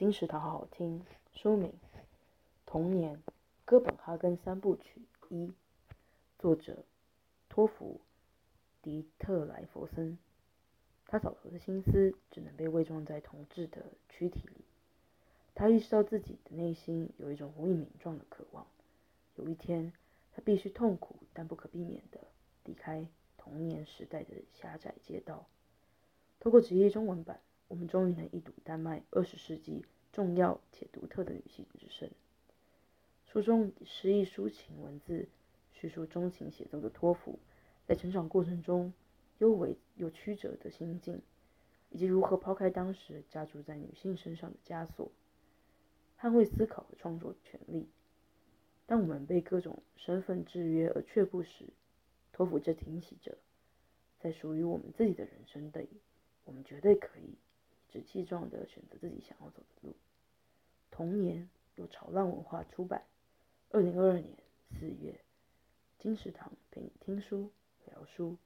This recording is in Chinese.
金石堂好好听。书名《童年哥本哈根三部曲一》，作者托弗迪特莱弗森。他早熟的心思只能被伪装在童稚的躯体里。他意识到自己的内心有一种无以名状的渴望。有一天，他必须痛苦但不可避免的离开童年时代的狭窄街道。透过职业中文版，我们终于能一睹丹麦二十世纪重要且独特的女性之声。书中以诗意抒情文字叙述钟情写作的托芙在成长过程中幽微又曲折的心境，以及如何抛开当时加诸在女性身上的枷锁，捍卫思考和创作权利。当我们被各种身份制约而却步时，托芙却挺起着，在属于我们自己的人生里。我们绝对可以理直气壮的选择自己想要走的路。童年由潮浪文化出版，二零二二年四月。金石堂陪你听书聊书。